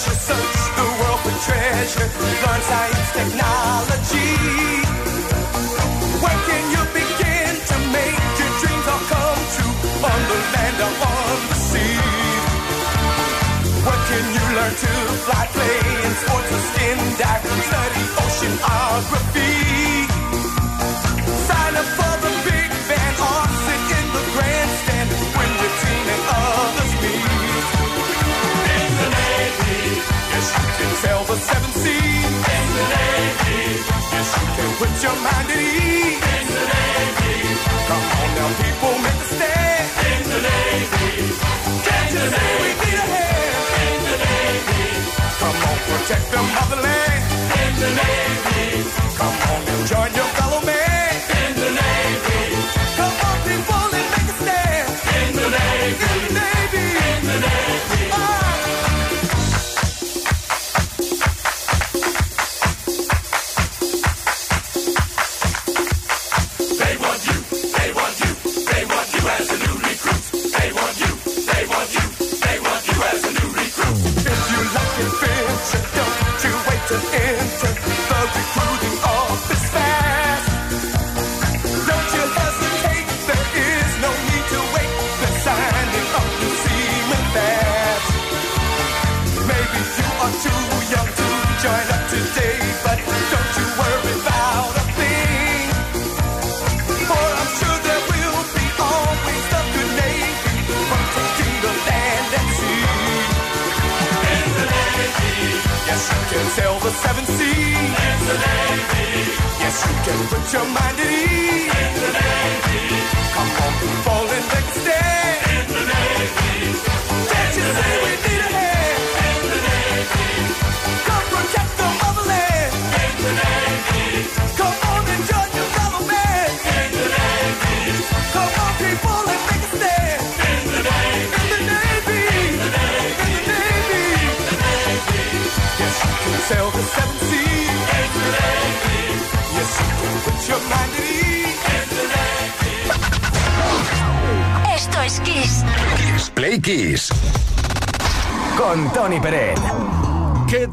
Pleasure, search the world for treasure, learn science, technology. Where can you begin to make your dreams all come true on the land or on the sea? Where can you learn to fly, play in sports or skin dive, study oceanography? Yes you can put your mind at ease.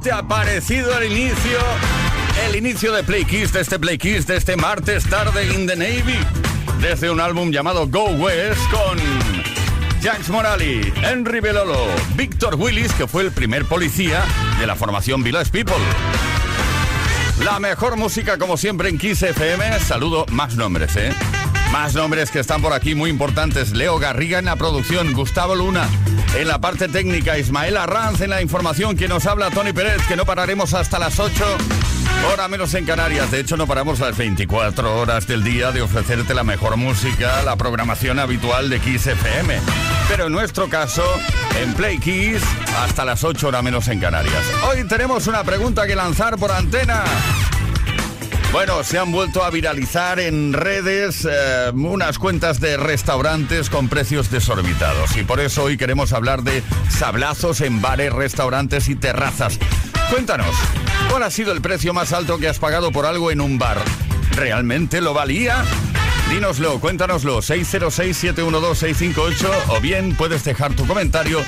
Te ha parecido el inicio? El inicio de Play Kiss, de este Play Kiss, de este martes tarde in the Navy. Desde un álbum llamado Go West con Jax Morali, Henry Belolo, Víctor Willis, que fue el primer policía de la formación Village People. La mejor música, como siempre, en Kiss FM. Saludo más nombres, ¿eh? Más nombres que están por aquí muy importantes. Leo Garriga en la producción, Gustavo Luna en la parte técnica, Ismael Arranz en la información, que nos habla Tony Pérez, que no pararemos hasta las 8, hora menos en Canarias. De hecho, no paramos las 24 horas del día de ofrecerte la mejor música, la programación habitual de Kiss FM. Pero en nuestro caso, en Play Kiss, hasta las 8 horas menos en Canarias. Hoy tenemos una pregunta que lanzar por antena. Bueno, se han vuelto a viralizar en redes eh, unas cuentas de restaurantes con precios desorbitados y por eso hoy queremos hablar de sablazos en bares, restaurantes y terrazas. Cuéntanos, ¿cuál ha sido el precio más alto que has pagado por algo en un bar? ¿Realmente lo valía? Dínoslo, cuéntanoslo, 606-712-658 o bien puedes dejar tu comentario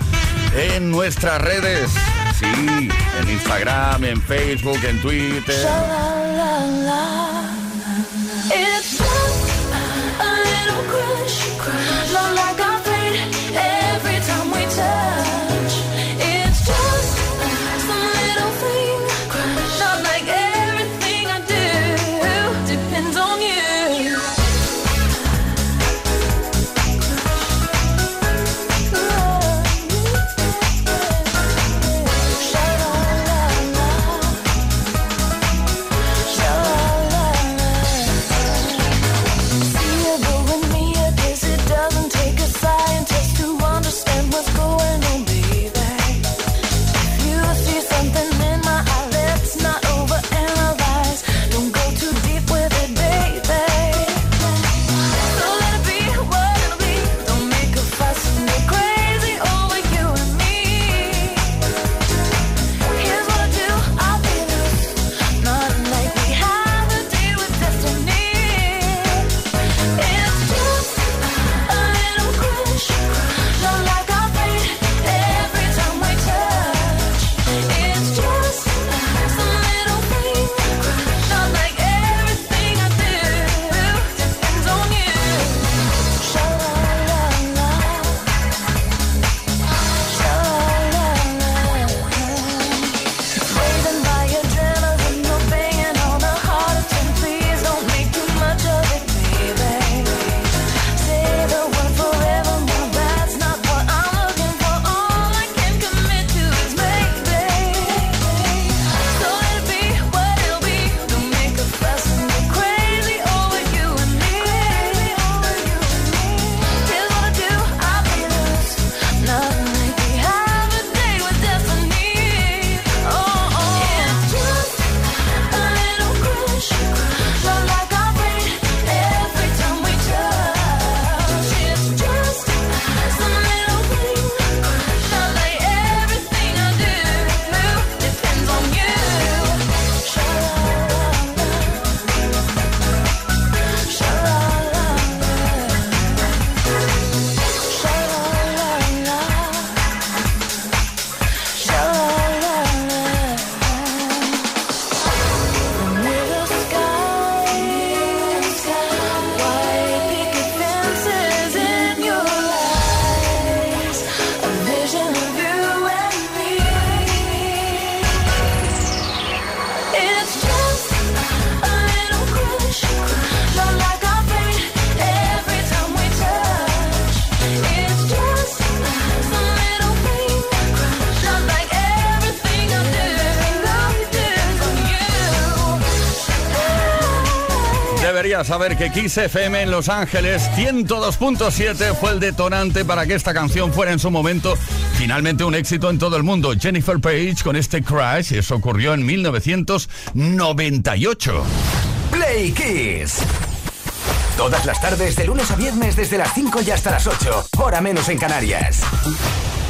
en nuestras redes. Sí, Instagram, en Facebook, en Twitter. quería saber que Kiss FM en Los Ángeles 102.7 fue el detonante para que esta canción fuera en su momento finalmente un éxito en todo el mundo. Jennifer Page con este crash, eso ocurrió en 1998. Play Kiss. Todas las tardes, de lunes a viernes, desde las 5 y hasta las 8, hora menos en Canarias.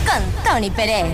Con Tony Pérez.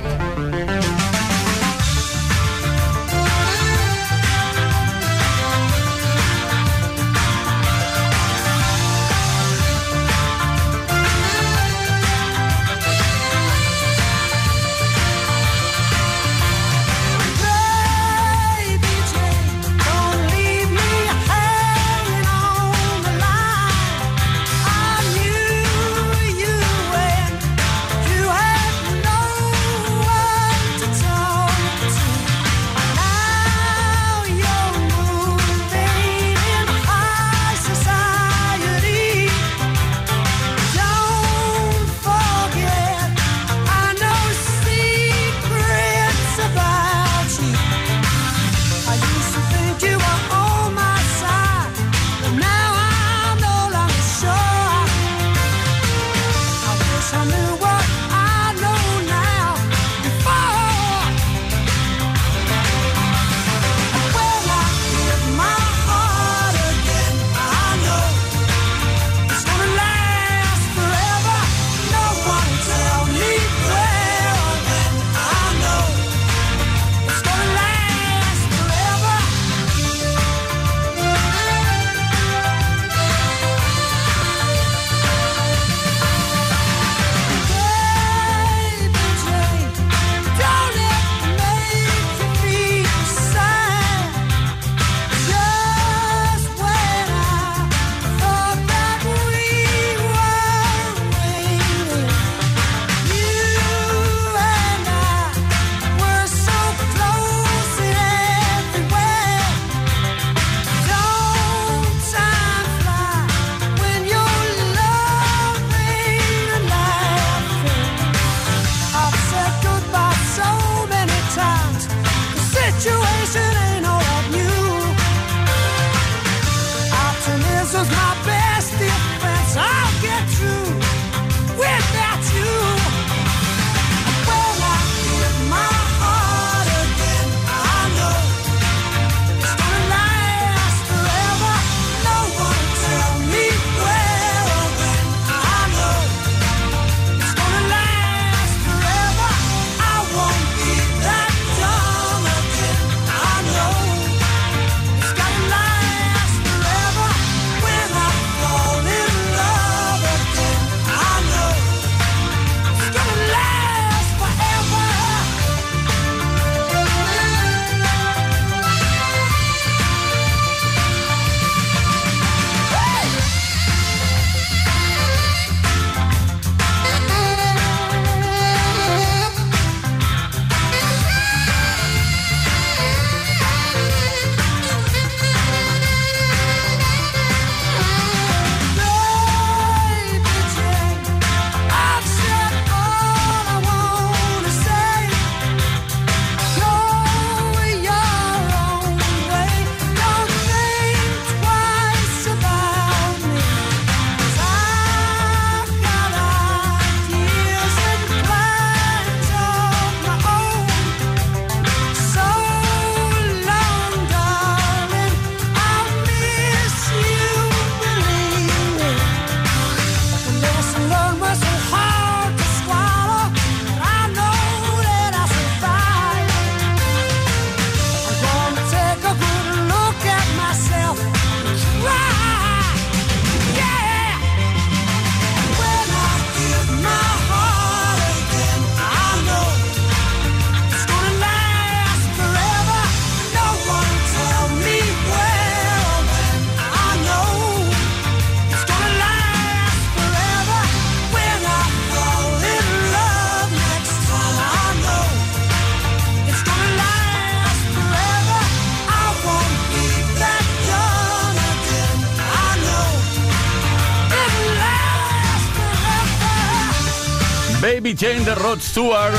Rod Stewart,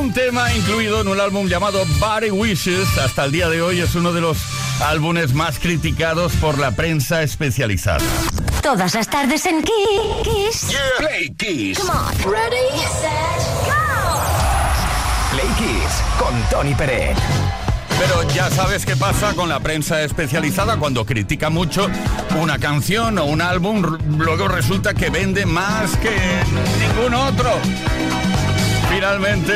un tema incluido en un álbum llamado Body Wishes. Hasta el día de hoy es uno de los álbumes más criticados por la prensa especializada. Todas las tardes en Kiss. Yeah. Play Kiss. Ready, set, go. Play Kiss con Tony Pérez. Pero ya sabes qué pasa con la prensa especializada cuando critica mucho una canción o un álbum, luego resulta que vende más que ningún otro. Finalmente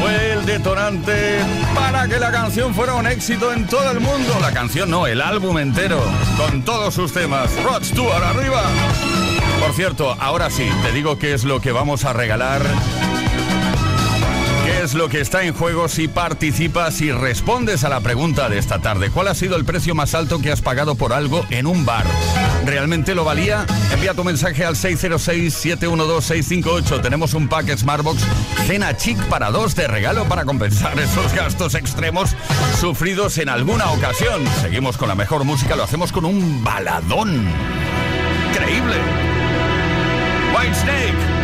fue el detonante para que la canción fuera un éxito en todo el mundo. La canción no, el álbum entero, con todos sus temas. Rod Stewart arriba. Por cierto, ahora sí, te digo qué es lo que vamos a regalar ¿Qué es lo que está en juego si participas y respondes a la pregunta de esta tarde? ¿Cuál ha sido el precio más alto que has pagado por algo en un bar? ¿Realmente lo valía? Envía tu mensaje al 606-712-658. Tenemos un pack Smartbox Cena Chic para dos de regalo para compensar esos gastos extremos sufridos en alguna ocasión. Seguimos con la mejor música, lo hacemos con un baladón. Increíble. White Snake.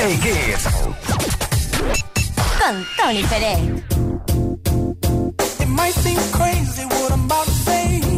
Play Kids. Con It might seem crazy what I'm about to say.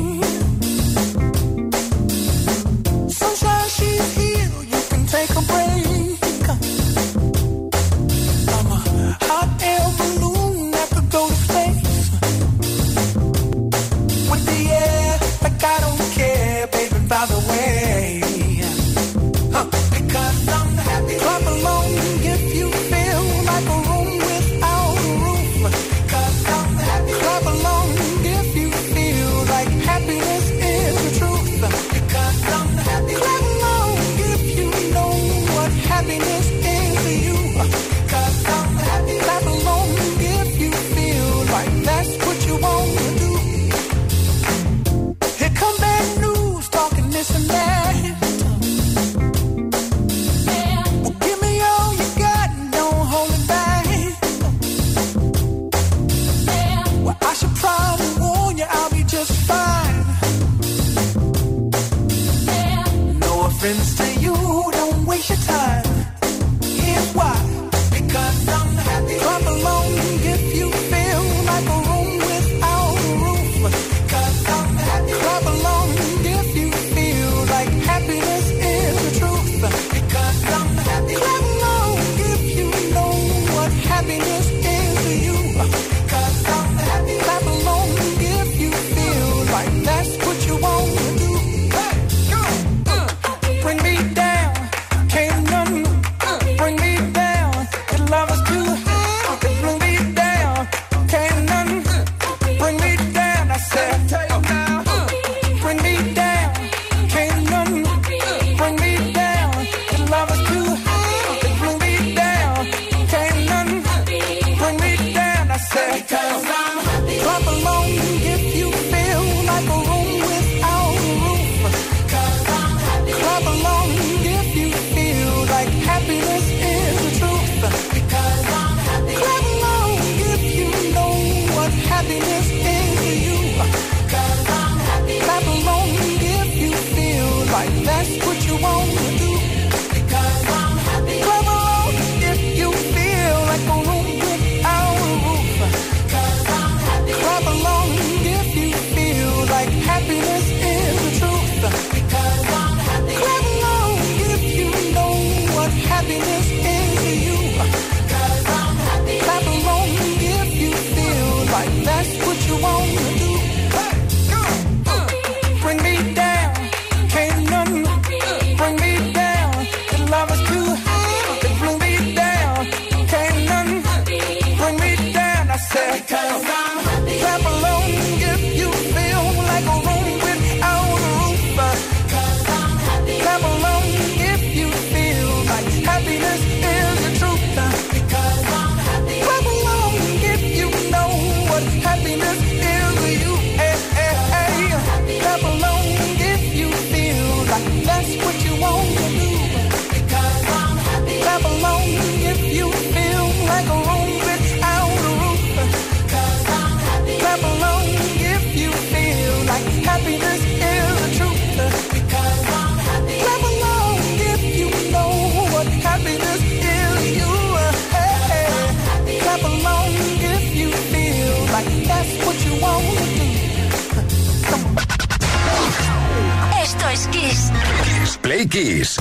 Kiss, Kiss. Play Kiss.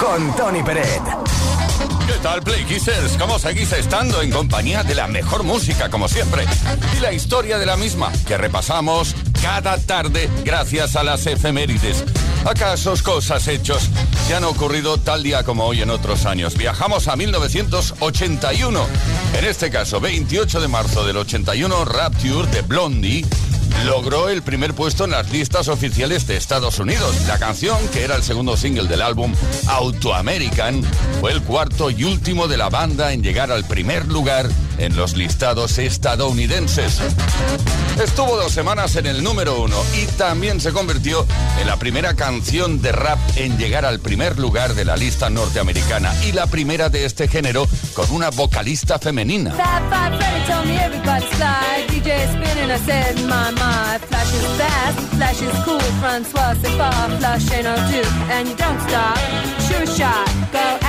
Con Tony Peret. ¿Qué tal, Play Kissers? ¿Cómo seguís estando en compañía de la mejor música, como siempre? Y la historia de la misma, que repasamos cada tarde gracias a las efemérides. ¿Acaso cosas hechos que han ocurrido tal día como hoy en otros años? Viajamos a 1981. En este caso, 28 de marzo del 81, Rapture de Blondie logró el primer puesto en las listas oficiales de Estados Unidos. La canción, que era el segundo single del álbum Auto American, fue el cuarto y último de la banda en llegar al primer lugar en los listados estadounidenses. Estuvo dos semanas en el número uno y también se convirtió en la primera canción de rap en llegar al primer lugar de la lista norteamericana y la primera de este género con una vocalista femenina. said, my, my, flash is fast, flash is cool. Francois, c'est pas, flash ain't no do. And you don't stop, sure shot, go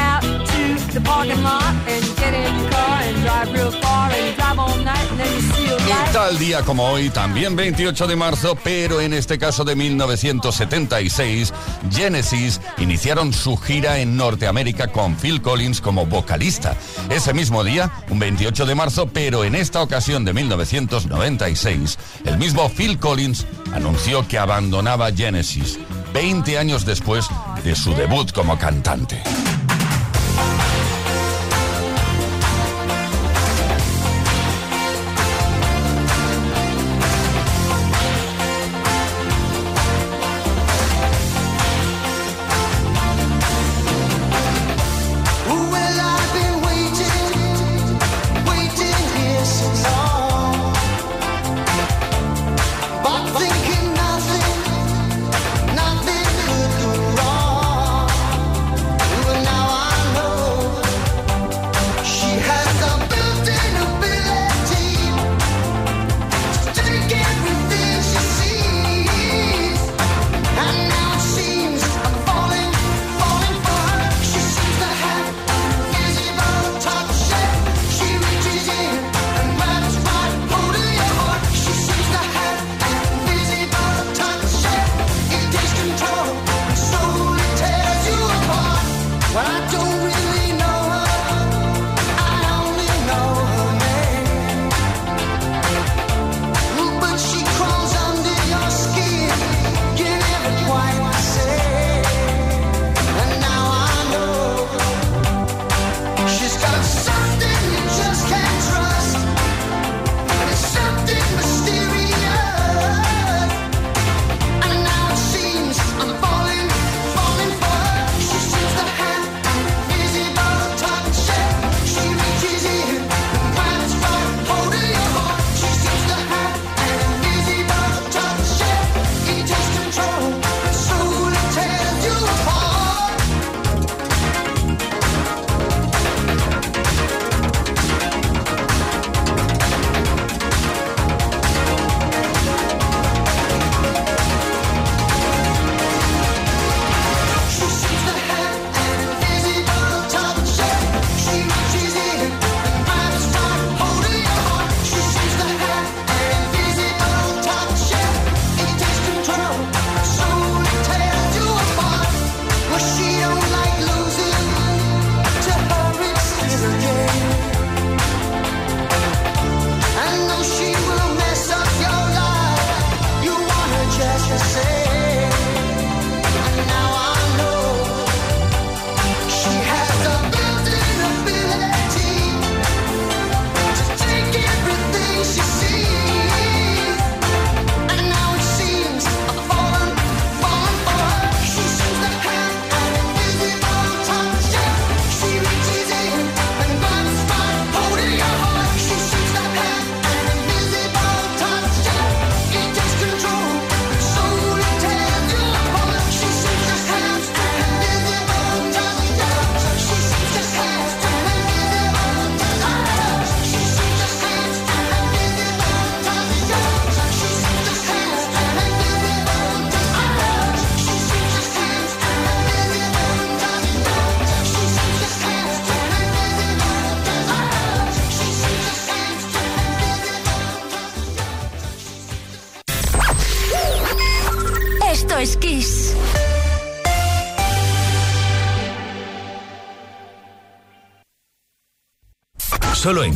Y tal día como hoy, también 28 de marzo, pero en este caso de 1976, Genesis iniciaron su gira en Norteamérica con Phil Collins como vocalista. Ese mismo día, un 28 de marzo, pero en esta ocasión de 1996, el mismo Phil Collins anunció que abandonaba Genesis 20 años después de su debut como cantante.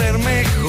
ser mejor.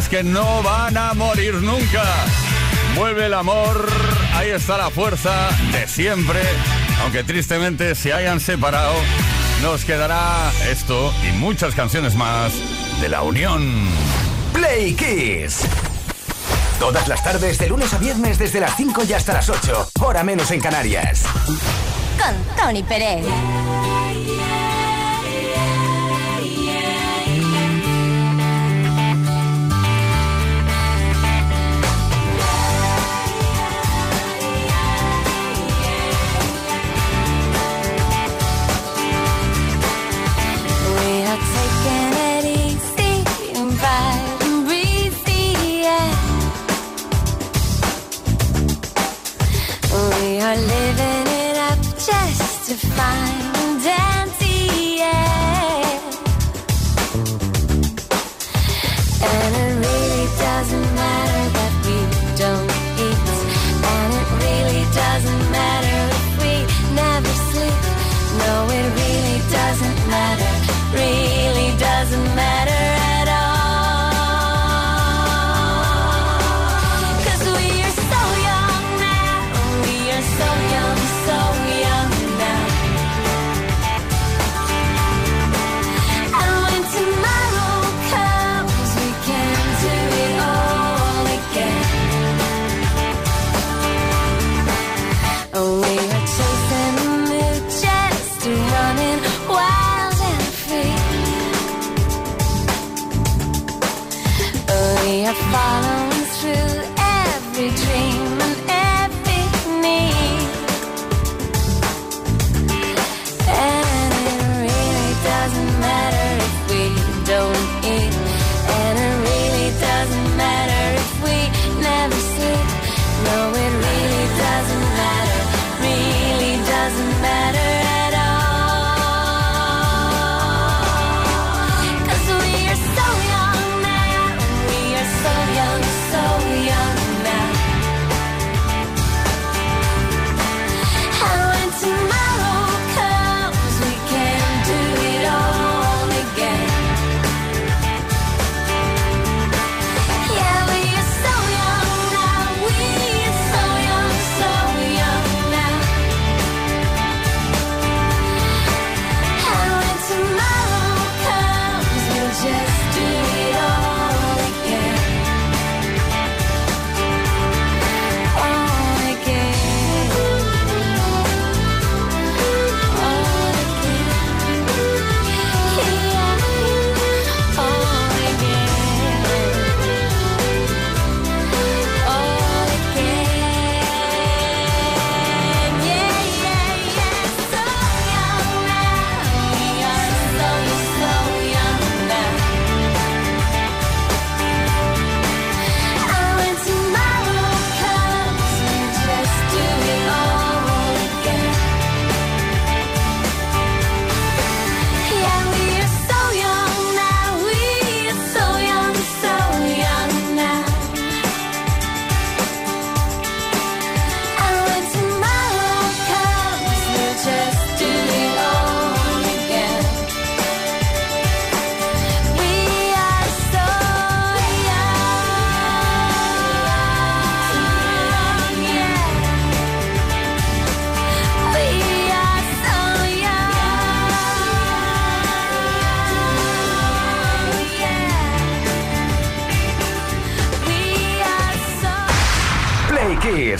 Canciones que no van a morir nunca. Vuelve el amor, ahí está la fuerza de siempre. Aunque tristemente se hayan separado, nos quedará esto y muchas canciones más de la unión. Play Kiss. Todas las tardes, de lunes a viernes, desde las 5 y hasta las 8, hora menos en Canarias. Con Tony Pérez.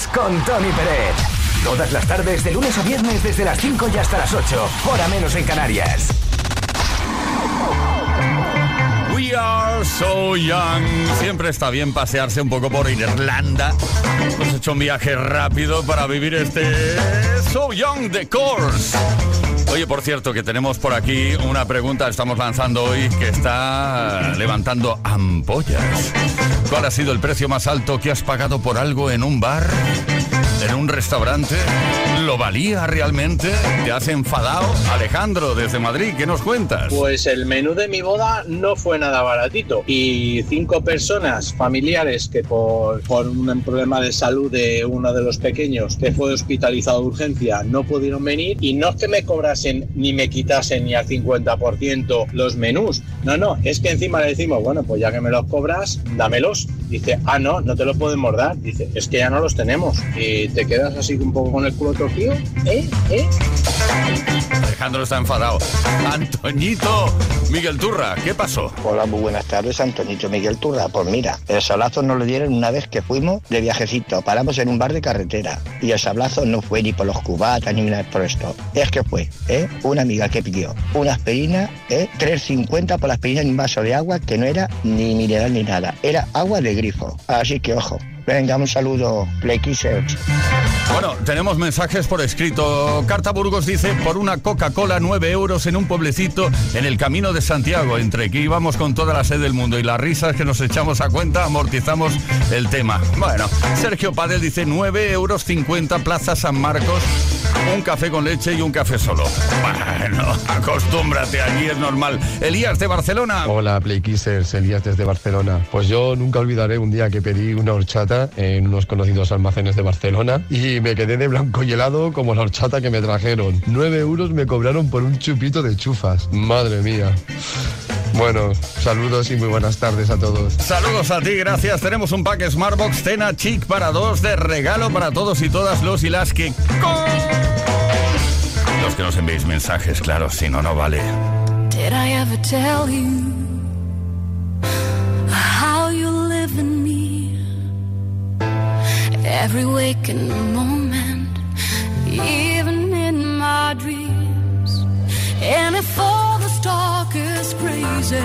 Con Tony Pérez. Todas las tardes, de lunes a viernes, desde las 5 y hasta las 8, hora menos en Canarias. We are so young. Siempre está bien pasearse un poco por Irlanda. Hemos hecho un viaje rápido para vivir este So Young The Course. Oye, por cierto, que tenemos por aquí una pregunta, estamos lanzando hoy, que está levantando ampollas. ¿Cuál ha sido el precio más alto que has pagado por algo en un bar? En un restaurante? ¿Lo valía realmente? ¿Te has enfadado? Alejandro, desde Madrid, ¿qué nos cuentas? Pues el menú de mi boda no fue nada baratito y cinco personas familiares que por, por un problema de salud de uno de los pequeños que fue hospitalizado de urgencia no pudieron venir y no es que me cobrasen ni me quitasen ni al 50% los menús, no, no, es que encima le decimos, bueno, pues ya que me los cobras, dámelos. Dice, ah, no, no te los podemos dar. Dice, es que ya no los tenemos. Y te quedas así un poco con el culo torcido. ¿Eh? ¿Eh? Alejandro está enfadado. Antoñito, Miguel Turra, ¿qué pasó? Hola, muy buenas tardes, Antonito Miguel Turra. Pues mira, el sablazo nos lo dieron una vez que fuimos de viajecito. Paramos en un bar de carretera. Y el sablazo no fue ni por los cubatas ni nada por esto. Es que fue, ¿eh? Una amiga que pidió una aspirina, ¿eh? 3.50 por la aspirina en un vaso de agua que no era ni mineral ni nada. Era agua de grifo. Así que ojo. Venga, un saludo, Play. Bueno, tenemos mensajes por escrito. Carta Burgos dice, por una Coca-Cola 9 euros en un pueblecito en el camino de Santiago. Entre que íbamos con toda la sed del mundo y las risas que nos echamos a cuenta, amortizamos el tema. Bueno, Sergio Padel dice 9 euros 50 Plaza San Marcos. Un café con leche y un café solo. Bueno, acostúmbrate, allí es normal. Elías de Barcelona. Hola, Play Kissers, Elías desde Barcelona. Pues yo nunca olvidaré un día que pedí una horchata en unos conocidos almacenes de Barcelona y me quedé de blanco y helado como la horchata que me trajeron. 9 euros me cobraron por un chupito de chufas. Madre mía. Bueno, saludos y muy buenas tardes a todos. Saludos a ti, gracias. Tenemos un pack Smartbox Cena Chic para dos de regalo para todos y todas los y las que... Los que nos enviéis mensajes, claro, si no, no vale. Did I ever tell you how you live in me? Every waking moment, even in my dreams. And if all crazy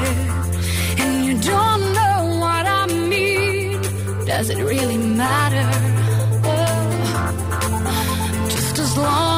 and you don't know what I mean, does it really matter? Oh, just as long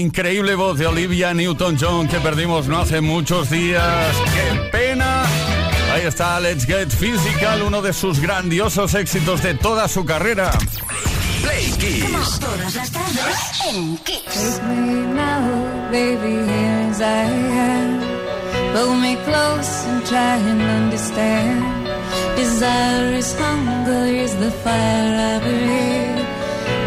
increíble voz de Olivia Newton-John que perdimos no hace muchos días. ¡Qué pena! Ahí está Let's Get Physical, uno de sus grandiosos éxitos de toda su carrera. Play Kiss. Todas las en Kiss. me close and try and understand.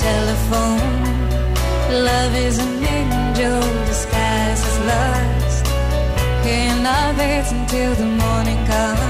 telephone. Love is an angel disguised as lust. Hearing love it until the morning comes.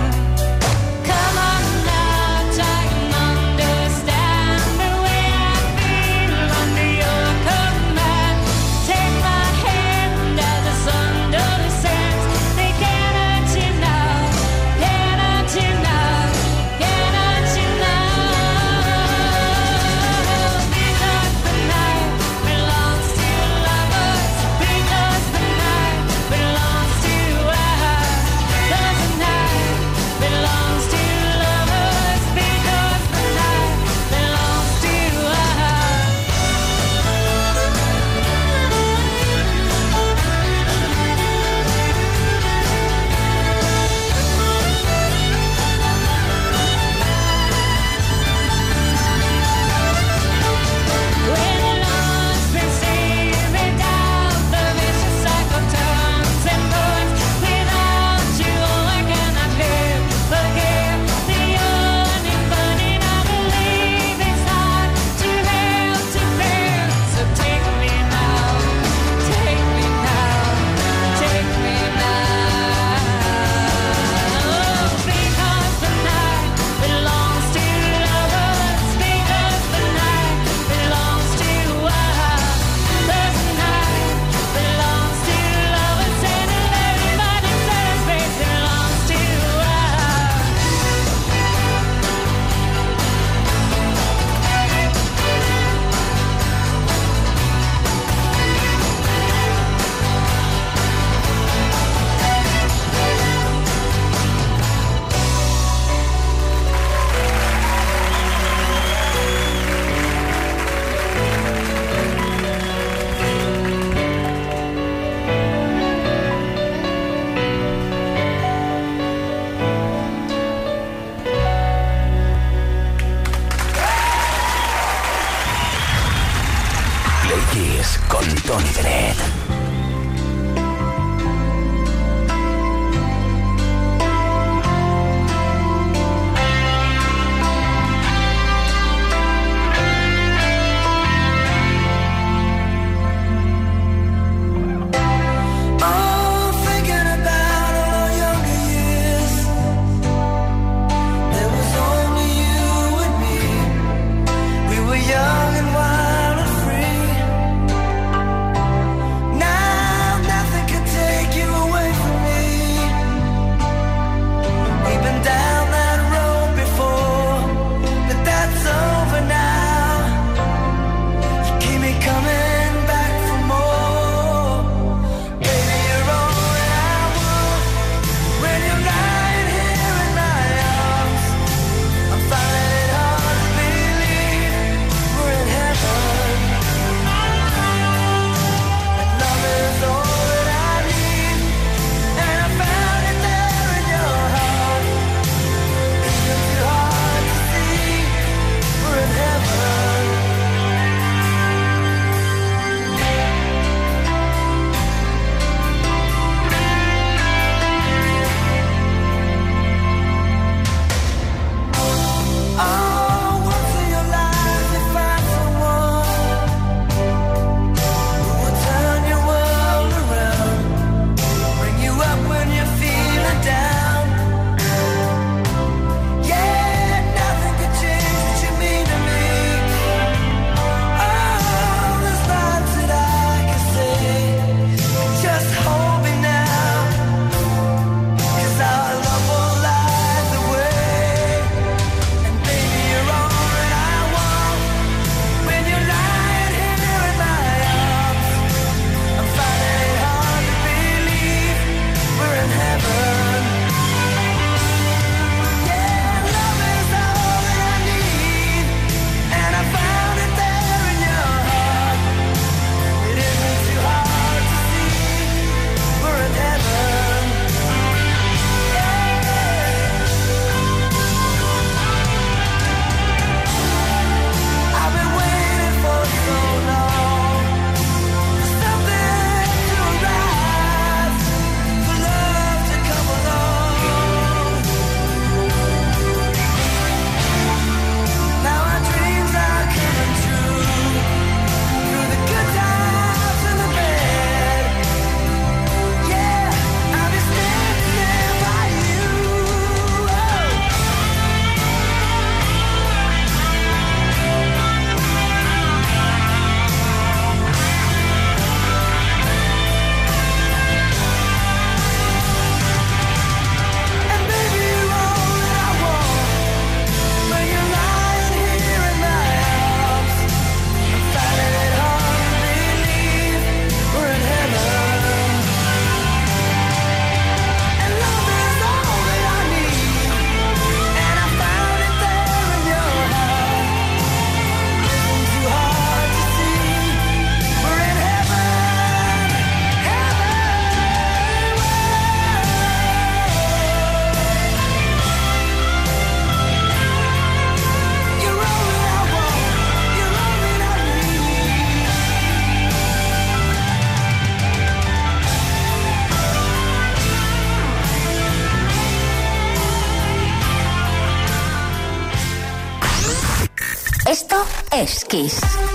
Es Kiss.